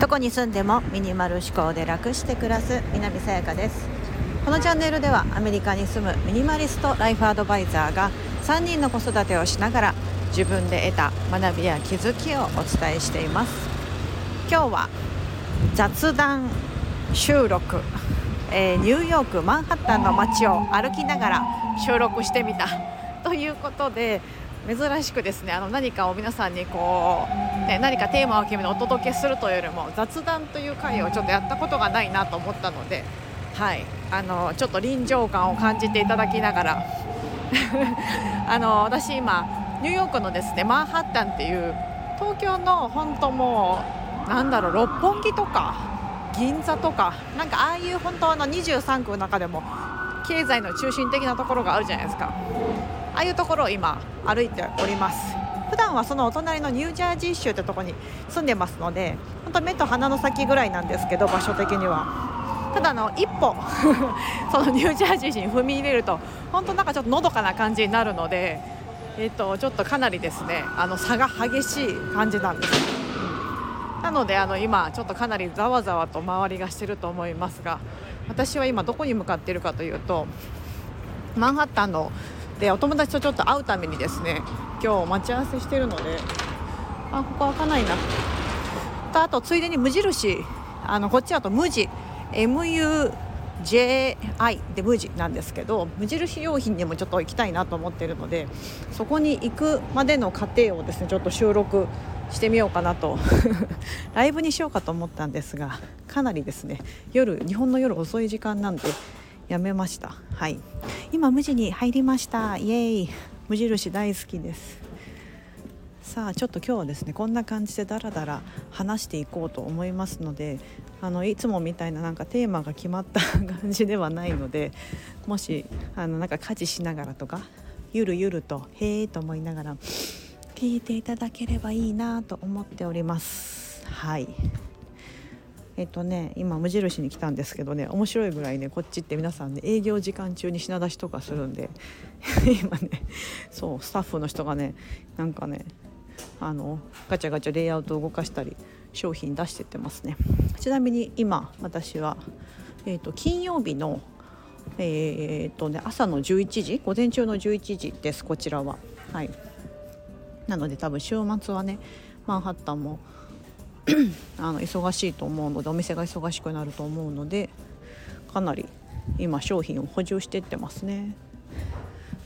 どこに住んでもミニマル思考で楽して暮らす南さやかです。このチャンネルではアメリカに住むミニマリストライフアドバイザーが3人の子育てをしながら自分で得た学びや気づきをお伝えしています。今日は雑談収録、えー、ニューヨークマンハッタンの街を歩きながら収録してみた。ということで珍しくですねあの何かを皆さんにこう、ね、何かテーマを決めてお届けするというよりも雑談という回をちょっとやったことがないなと思ったので、はい、あのちょっと臨場感を感じていただきながら。あの私今ニューヨークのですねマンハッタンっていう東京の本当もうなんだろう六本木とか銀座とかなんかああいう本当の23区の中でも経済の中心的なところがあるじゃないですか。ああいうところを今歩いております。普段はそのお隣のニュージャージー州というとこに住んでますので本当目と鼻の先ぐらいなんですけど場所的には。ただの一歩 そのニュージャージー州に踏み入れると本当なんかちょっとのどかな感じになるので、えー、とちょっとかなりですねあの差が激しい感じなんです。なのであの今ちょっとかなりざわざわと周りがしてると思いますが私は今どこに向かっているかというとマンハッタンのでお友達とちょっと会うためにですね今日待ち合わせしてるのであここ開かないな。とあとついでに無印あのこっちだと無地 MUJI で無地なんですけど無印良品にもちょっと行きたいなと思ってるのでそこに行くまでの過程をですねちょっと収録してみようかなと。ライブにしようかと思ったんですがかなりですね夜日本の夜遅い時間なんでやめました。はい。今無地に入りました。イエーイ。無印大好きです。さあちょっと今日はですねこんな感じでダラダラ話していこうと思いますのであのいつもみたいななんかテーマが決まった 感じではないのでもしあのなんか家事しながらとかゆるゆるとへえと思いながら聞いていただければいいなと思っております。はい。えっとね今無印に来たんですけどね面白いぐらいねこっちって皆さんね営業時間中に品出しとかするんで 今ねそうスタッフの人がねなんかねあのガチャガチャレイアウトを動かしたり商品出してってますね。ちなみに今私は、えーと、金曜日のえーとね、朝の11時午前中の11時ですこちらは。はい。なので多分週末はねマンハッタンも あの忙しいと思うのでお店が忙しくなると思うのでかなり今商品を補充していってますね。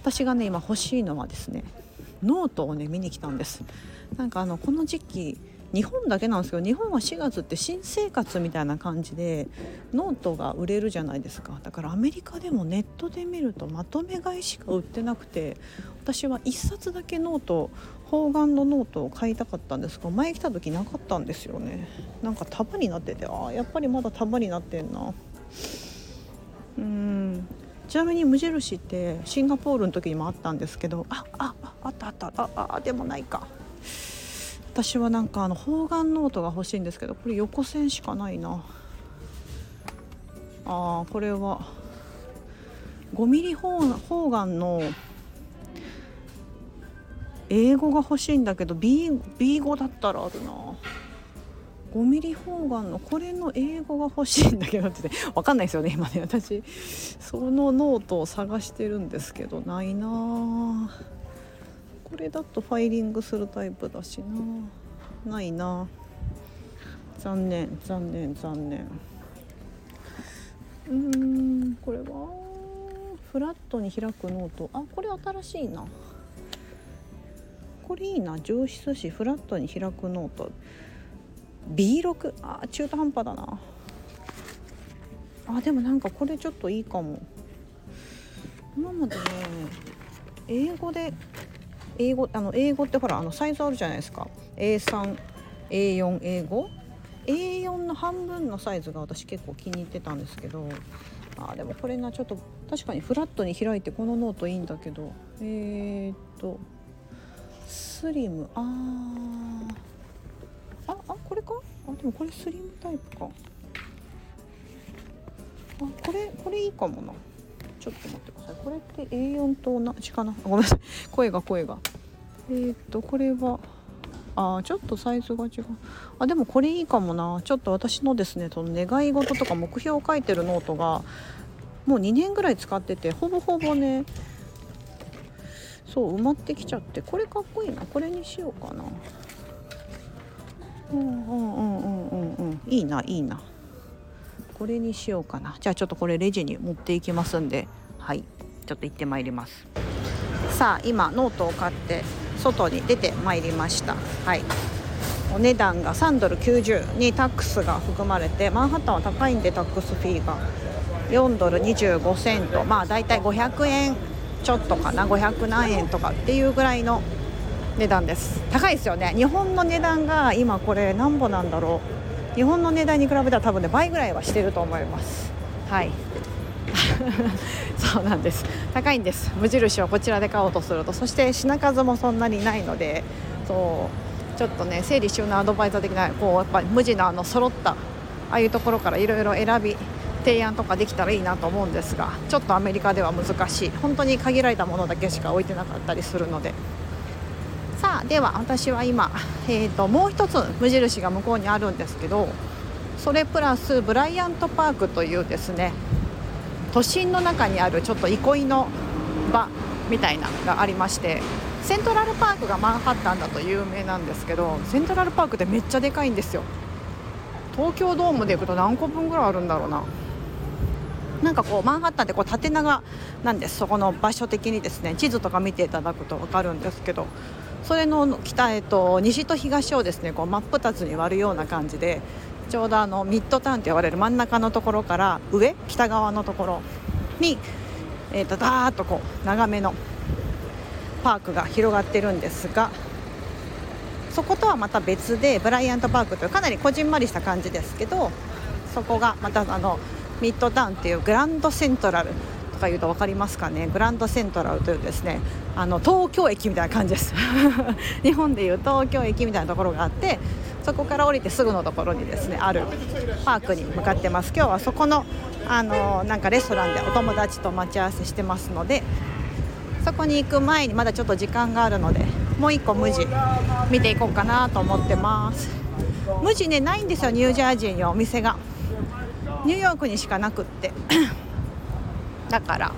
私がね今欲しいのはですねノートをね見に来たんです。なんかあのこの時期日本だけなんですけど日本は4月って新生活みたいな感じでノートが売れるじゃないですか。だからアメリカでもネットで見るとまとめ買いしか売ってなくて私は1冊だけノート方眼のノートを買いたかったんですが前来た時なかったんですよね。なんか束になっててああやっぱりまだ束になってんな。うん。ちなみに無印ってシンガポールの時にもあったんですけどああああったあった。ああでもないか。私はなんかあの方眼ノートが欲しいんですけどこれ横線しかないな。あこれは。5ミリ方眼の A5 が欲しいんだけど B, B 語だったらあるな。5ミリ方眼のこれの A5 が欲しいんだけどって分かんないですよね今ね。私そのノートを探してるんですけどないな。これだとファイリングするタイプだしな。ないな。残念残念残念。うーんこれは？フラットに開くノート。あこれ新しいな。これいいな。上質紙フラットに開くノート。B6 あ中途半端だな。あでもなんかこれちょっといいかも。今までね英語で英語あの英語ってほらあのサイズあるじゃないですか。A3A4 A5 A4 の半分のサイズが私結構気に入ってたんですけど。あでもこれなちょっと確かにフラットに開いてこのノートいいんだけど。えー、っと。スリム。あああこれか？あでもこれスリムタイプか。あこれこれいいかもな。ちょっと待ってください。これって A4 と同じかな。ごめんなさい。声が声が。えー、っとこれはあちょっとサイズが違う。あでもこれいいかもな。ちょっと私のですねその願い事とか目標を書いてるノートがもう2年ぐらい使っててほぼほぼねそう埋まってきちゃってこれかっこいいな。これにしようかな。うんうんうんうんうんいいないいな。これにしようかな。じゃあちょっとこれレジに持っていきますんで。はい。ちょっと行ってまいります。さあ今ノートを買って外に出てまいりました。はい。お値段が3ドル90にタックスが含まれてマンハッタンは高いんでタックスフィーが。4ドル25セント。まあだいたい500円。ちょっとかな500何円とかっていうぐらいの値段です。高いですよね。日本の値段が今これ何ぼなんだろう。日本の値段に比べたら多分ね倍ぐらいはしてると思います。はい。そうなんです。高いんです。無印をこちらで買おうとすると。そして品数もそんなにないのでそうちょっとね整理収納アドバイザー的なこうやっぱ無地のあの揃ったああいうところからいろいろ選び提案とかできたらいいなと思うんですがちょっとアメリカでは難しい。本当に限られたものだけしか置いてなかったりするので。さあでは私は今、えーと、もう一つ無印が向こうにあるんですけどそれプラスブライアントパークというですね都心の中にあるちょっと憩いの場みたいなのがありましてセントラルパークがマンハッタンだと有名なんですけどセントラルパークってめっちゃでかいんですよ。東京ドームで行くと何個分ぐらいあるんだろうな。なんかこうマンハッタンってこう縦長なんです。そこの場所的にですね地図とか見ていただくと分かるんですけどそれの北、えっと、西と東をですねこう真っ二つに割るような感じでちょうどあのミッドタウンと呼ばれる真ん中のところから上北側のところに、えーと、ダーッとこう長めのパークが広がってるんですがそことはまた別でブライアントパークというかなりこじんまりした感じですけどそこがまたあのミッドタウンっていうグランドセントラルとかいうと分かりますかね？グランドセントラルというですねあの東京駅みたいな感じです。日本でいう東京駅みたいなところがあってそこから降りてすぐのところにですねあるパークに向かってます。今日はそこのあのなんかレストランでお友達と待ち合わせしてますのでそこに行く前にまだちょっと時間があるのでもう1個無地見ていこうかなと思ってます。無地ねないんですよニュージャージーにお店が。ニューヨークにしかなくって。だから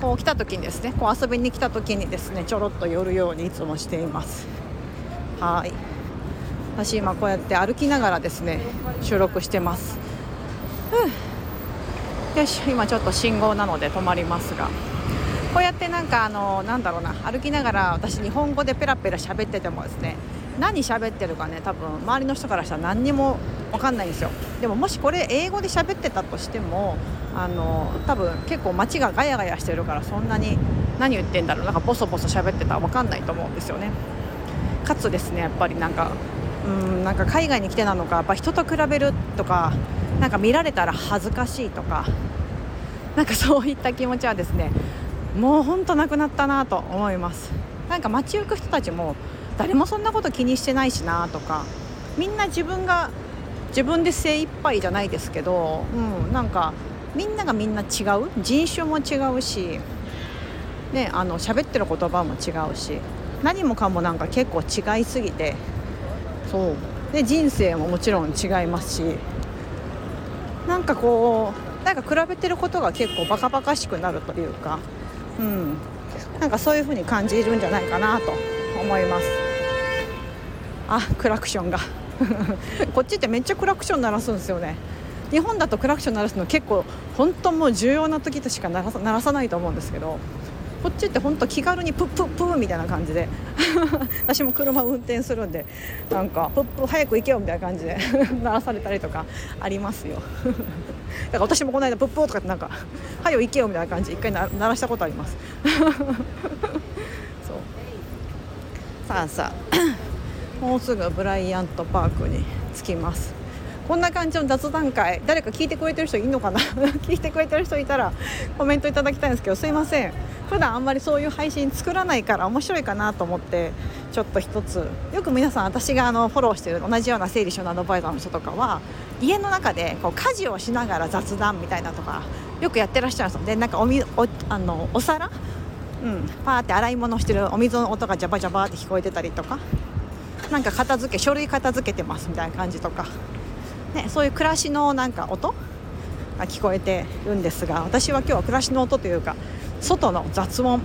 こう来た時にですねこう遊びに来た時にですねちょろっと寄るようにいつもしています。はい。私今こうやって歩きながらですね収録してます、うん、よし今ちょっと信号なので止まりますが。こうやってなんかあのなんだろうな歩きながら私日本語でペラペラ喋っててもですね何喋ってるかね多分周りの人からしたら何にも分かんないんですよ。でももしこれ英語で喋ってたとしてもあの多分結構街がガヤガヤしてるからそんなに何言ってんだろうなんかボソボソ喋ってたら分かんないと思うんですよね。かつですねやっぱりなんかうんなんか海外に来てなのかやっぱ人と比べるとかなんか見られたら恥ずかしいとかなんかそういった気持ちはですねもうほんとなくなったなと思います。なんか街行く人たちも誰もそんなこと気にしてないしなとかみんな自分が自分で精一杯じゃないですけど、うん、なんかみんながみんな違う？人種も違うし、ね、あの喋ってる言葉も違うし何もかもなんか結構違いすぎてそう。で人生ももちろん違いますしなんかこうなんか比べてることが結構バカバカしくなるというか、うん、なんかそういう風に感じるんじゃないかなと思います。あクラクションが こっちってめっちゃクラクション鳴らすんですよね。日本だとクラクション鳴らすの結構本当もう重要な時としか鳴らさないと思うんですけどこっちって本当気軽にプップップーみたいな感じで。私も車運転するんでなんかプップ早く行けよみたいな感じで 鳴らされたりとかありますよ。だから私もこの間プップーとかってなんか早く行けよみたいな感じ一回鳴らしたことあります。そう。さあさあ。もうすぐブライアントパークに着きます。こんな感じの雑談会誰か聞いてくれてる人いるのかな？聞いてくれてる人いたらコメントいただきたいんですけどすいません。普段あんまりそういう配信作らないから面白いかなと思ってちょっと一つ。よく皆さん私があのフォローしてる同じような整理収納アドバイザーの人とかは家の中でこう家事をしながら雑談みたいなとかよくやってらっしゃるんですでなんかおみおあのお皿？うん、パーって洗い物してるお水の音がジャバジャバって聞こえてたりとか。なんか片付け書類片付けてますみたいな感じとか、ね、そういう暮らしのなんか音が聞こえてるんですが私は今日は暮らしの音というか外の雑音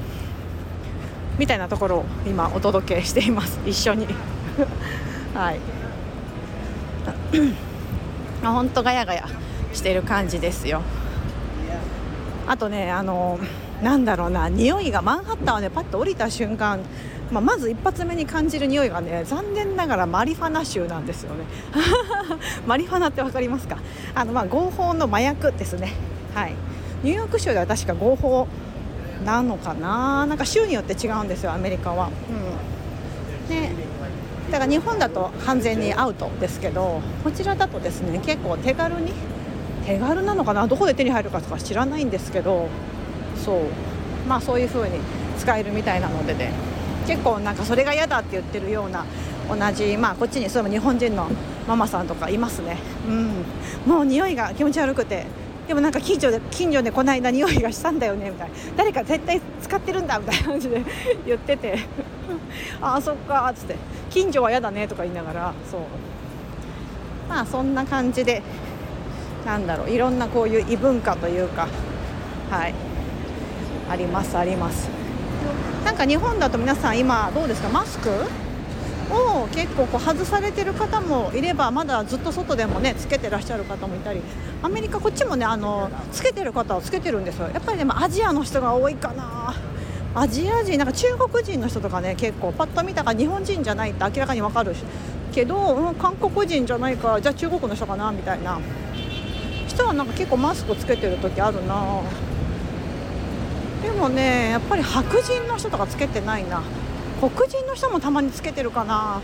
みたいなところを今お届けしています。一緒に。はい。本当ガヤガヤしてる感じですよ。あとねあのなんだろうな匂いがマンハッタンはねパッと降りた瞬間まあ、まず一発目に感じる匂いがね残念ながらマリファナ臭なんですよね。マリファナって分かりますか？あのまあ合法の麻薬ですね。はい。ニューヨーク州では確か合法なのかな？なんか州によって違うんですよアメリカは、うん、ね。だから日本だと完全にアウトですけどこちらだとですね結構手軽に手軽なのかな？どこで手に入るかとか知らないんですけどそう。まあそういう風に使えるみたいなのでね。結構なんかそれが嫌だって言ってるような同じまあこっちに住む日本人のママさんとかいますね。うん。もう匂いが気持ち悪くて。でもなんか近所で近所でこの間匂いがしたんだよねみたいな。誰か絶対使ってるんだみたいな感じで 言ってて。ああそっかっつって。近所は嫌だねとか言いながらそう。まあそんな感じでなんだろう。いろんなこういう異文化というかはい。ありますあります。なんか日本だと皆さん今どうですか？マスク？を結構こう外されてる方もいればまだずっと外でもねつけてらっしゃる方もいたり。アメリカこっちもねあのつけてる方はつけてるんですよ。やっぱりでもアジアの人が多いかな。アジア人なんか中国人の人とかね結構パッと見たら日本人じゃないって明らかに分かるけど、うん、韓国人じゃないかじゃあ中国の人かなみたいな。人はなんか結構マスクつけてる時あるな。でもねやっぱり白人の人とかつけてないな。黒人の人もたまにつけてるかな。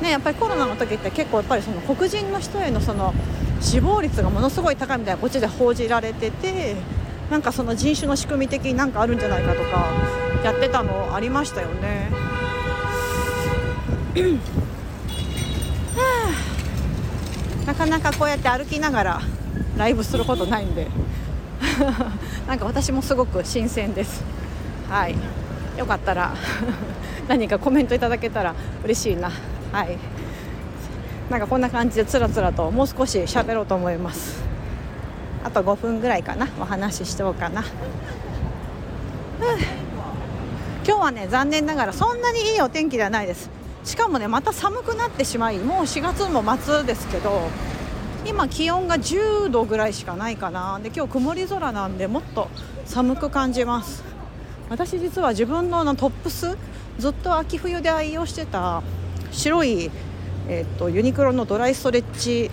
ねやっぱりコロナの時って結構やっぱりその黒人の人へのその死亡率がものすごい高いみたいなこっちで報じられててなんかその人種の仕組み的になんかあるんじゃないかとかやってたのありましたよね。なかなかこうやって歩きながらライブすることないんで。なんか私もすごく新鮮です。はい。よかったら 何かコメントいただけたら嬉しいな。はい。なんかこんな感じでつらつらともう少し喋ろうと思います。あと5分ぐらいかな。お話ししようかな、今日はね残念ながらそんなにいいお天気ではないです。しかもねまた寒くなってしまいもう4月も末ですけど今気温が10度ぐらいしかないかな。で今日曇り空なんでもっと寒く感じます。私実は自分のトップスずっと秋冬で愛用してた白い、えーと、ユニクロのドライストレッチ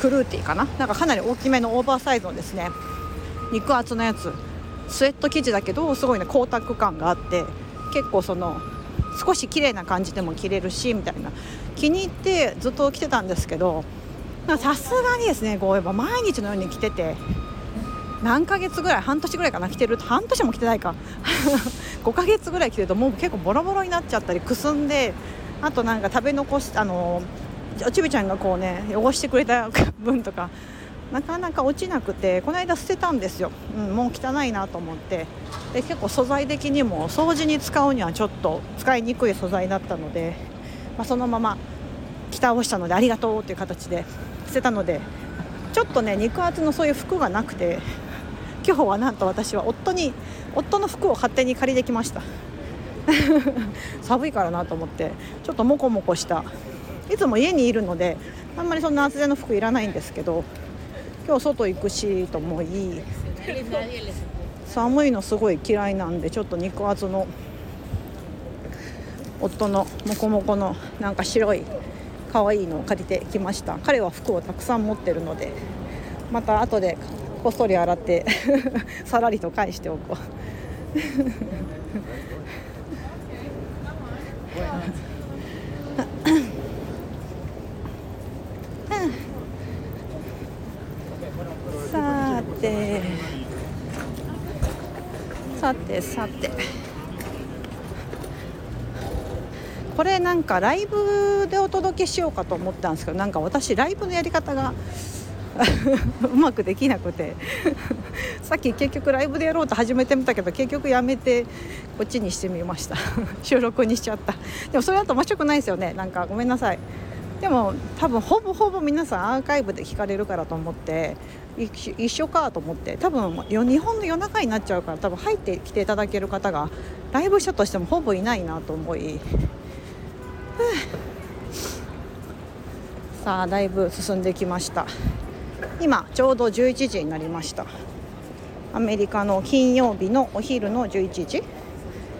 クルーティーかな。なんかかなり大きめのオーバーサイズのですね肉厚のやつ。スウェット生地だけどすごいね光沢感があって結構その少し綺麗な感じでも着れるしみたいな。気に入ってずっと着てたんですけどさすがにですねこうやっぱ毎日のように着てて何ヶ月ぐらい半年ぐらいかな着てる半年も着てないか。5ヶ月ぐらい着てるともう結構ボロボロになっちゃったりくすんであとなんか食べ残しあのおちびちゃんがこうね汚してくれた分とかなかなか落ちなくてこの間捨てたんですよ、うん、もう汚いなと思って。で結構素材的にも掃除に使うにはちょっと使いにくい素材だったので、まあ、そのまま着をしたのでありがとうという形で。捨てたのでちょっとね肉厚のそういう服がなくて今日はなんと私は夫に夫の服を勝手に借りてきました。寒いからなと思ってちょっとモコモコした。いつも家にいるのであんまりそんな厚手の服いらないんですけど今日外行くしと思い寒いのすごい嫌いなんでちょっと肉厚の夫のモコモコのなんか白い可愛いのを借りてきました彼は服をたくさん持ってるのでまた後でこっそり洗って さらりと返しておこうさてさてさて。これなんかライブでお届けしようかと思ったんですけどなんか私ライブのやり方が うまくできなくてさっき結局ライブでやろうと始めてみたけど結局やめてこっちにしてみました。収録にしちゃった。でもそれだと面白くないですよね。なんかごめんなさい。でも多分ほぼほぼ皆さんアーカイブで聞かれるからと思って一緒かと思って多分日本の夜中になっちゃうから多分入ってきていただける方がライブしたとしてもほぼいないなと思いさあだいぶ進んできました。今ちょうど11時になりました。アメリカの金曜日のお昼の11時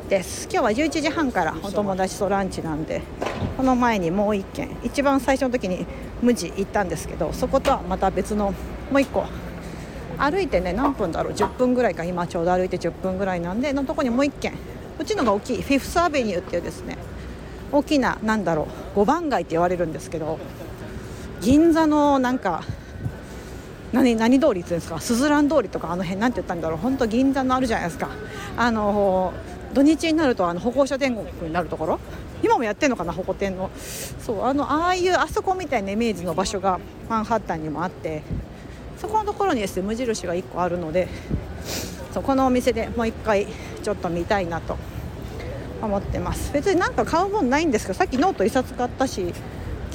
です。今日は11時半からお友達とランチなんでこの前にもう1軒一番最初の時に無地行ったんですけどそことはまた別のもう1個歩いてね何分だろう10分ぐらいか今ちょうど歩いて10分ぐらいなんでのとこにもう1軒うちのが大きいフィフスアベニューっていうですね大きな何だろう5番街って言われるんですけど銀座のなんか何何通りっていうんですかすずらん通りとかあの辺なんて言ったんだろう本当銀座のあるじゃないですか。あの土日になるとあの歩行者天国になるところ今もやってるのかな歩行天のそうあのああいうあそこみたいなイメージの場所がマンハッタンにもあってそこのところにですね無印が1個あるのでそこのお店でもう1回ちょっと見たいなと思ってます。別になんか買うもんないんですけどさっきノート1冊買ったし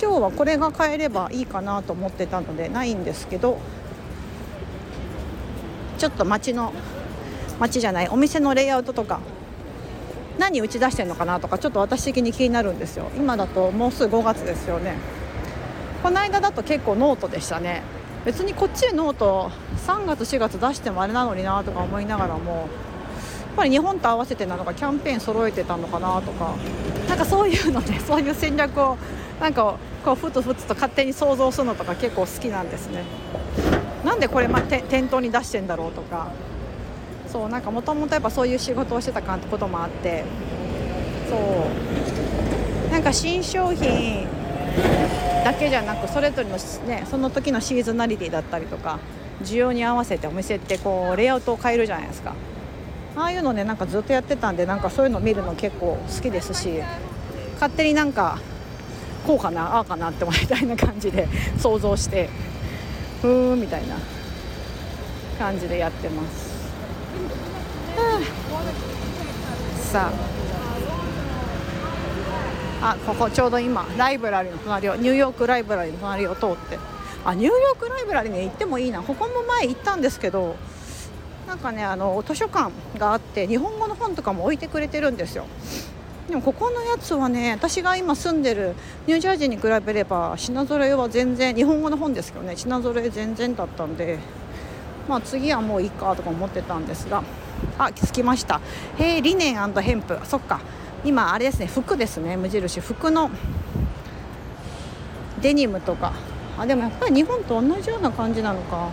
今日はこれが買えればいいかなと思ってたのでないんですけどちょっと街の街じゃないお店のレイアウトとか何打ち出してるのかなとかちょっと私的に気になるんですよ。今だともうすぐ5月ですよね。この間だと結構ノートでしたね。別にこっちでノート3月4月出してもあれなのになとか思いながらもぱり日本と合わせてなのかキャンペーン揃えてたのかなとかなんかそういうので、そういう戦略をなんかこうふつふつと勝手に想像するのとか結構好きなんですね。なんでこれ、ま、店頭に出してんだろうとか。そうなんかもともとやっぱそういう仕事をしてたこともあって。そう。なんか新商品だけじゃなくそれぞれの、ね、その時のシーズナリティだったりとか需要に合わせてお店ってこうレイアウトを変えるじゃないですか。ああいうのねなんかずっとやってたんでなんかそういうの見るの結構好きですし勝手になんかこうかなああかなってみたいな感じで想像してふーんみたいな感じでやってます、はあ、さあ。あここちょうど今ライブラリーの隣をニューヨークライブラリーの隣を通って。あニューヨークライブラリに行ってもいいな。ここも前行ったんですけどなんかねあの図書館があって日本語の本とかも置いてくれてるんですよ。でもここのやつはね私が今住んでるニュージャージーに比べれば品揃えは全然日本語の本ですけどね品揃え全然だったんでまあ次はもういいかとか思ってたんですがあ気づきました。へえリネンヘンプ。そっか。今あれですね服ですね無印。服のデニムとか。あでもやっぱり日本と同じような感じなのか。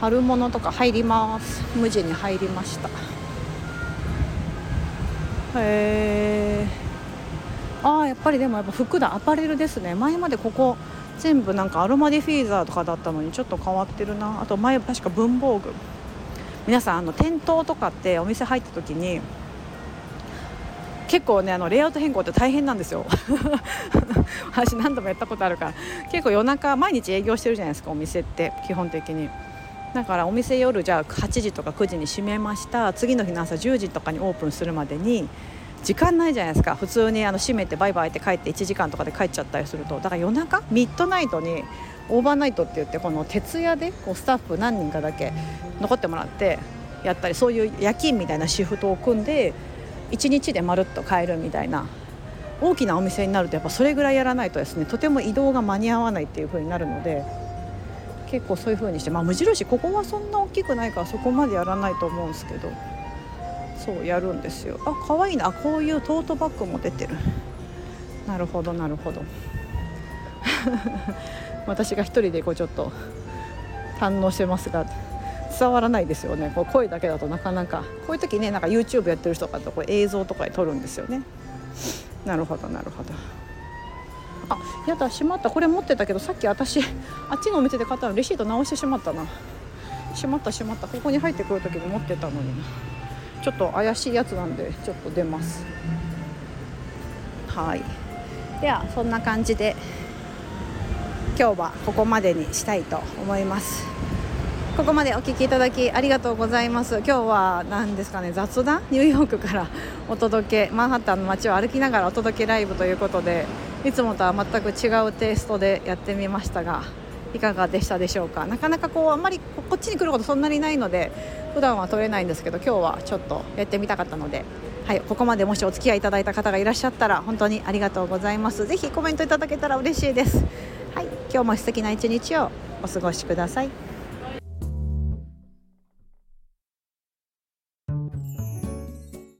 春物とか入ります。無地に入りました。へえああやっぱりでもやっぱ服だアパレルですね。前までここ全部なんかアロマディフィーザーとかだったのにちょっと変わってるな。あと前確か文房具。皆さんあの店頭とかってお店入った時に結構ねあのレイアウト変更って大変なんですよ。私何度もやったことあるから。結構夜中毎日営業してるじゃないですかお店って基本的に。だからお店夜じゃあ8時とか9時に閉めました。次の日の朝10時とかにオープンするまでに時間ないじゃないですか。普通にあの閉めてバイバイって帰って1時間とかで帰っちゃったりすると。だから夜中ミッドナイトにオーバーナイトって言ってこの徹夜でこうスタッフ何人かだけ残ってもらってやったりそういう夜勤みたいなシフトを組んで1日でまるっと帰るみたいな大きなお店になるとやっぱそれぐらいやらないとですねとても移動が間に合わないっていう風になるので結構そういう風にしてまあ無印ここはそんな大きくないからそこまでやらないと思うんですけどそうやるんですよ。あ可愛いなこういうトートバッグも出てる。なるほどなるほど。私が一人でこうちょっと堪能してますが伝わらないですよね。こう声だけだとなかなか。こういう時ねなんか YouTube やってる人とかとこう映像とかで撮るんですよね。なるほどなるほど。あやだしまった。これ持ってたけどさっき私あっちのお店で買ったのレシート直してしまったな。しまったしまった。ここに入ってくる時に持ってたのに。なちょっと怪しいやつなんでちょっと出ます。はい。ではそんな感じで今日はここまでにしたいと思います。ここまでお聞きいただきありがとうございます。今日は何ですかね雑談？ニューヨークからお届け。マンハッタンの街を歩きながらお届けライブということでいつもとは全く違うテイストでやってみましたがいかがでしたでしょうか？なかなかこうあんまりこっちに来ることそんなにないので普段は撮れないんですけど今日はちょっとやってみたかったのではい、ここまでもしお付き合いいただいた方がいらっしゃったら本当にありがとうございます。ぜひコメントいただけたら嬉しいです。はい、今日も素敵な一日をお過ごしください。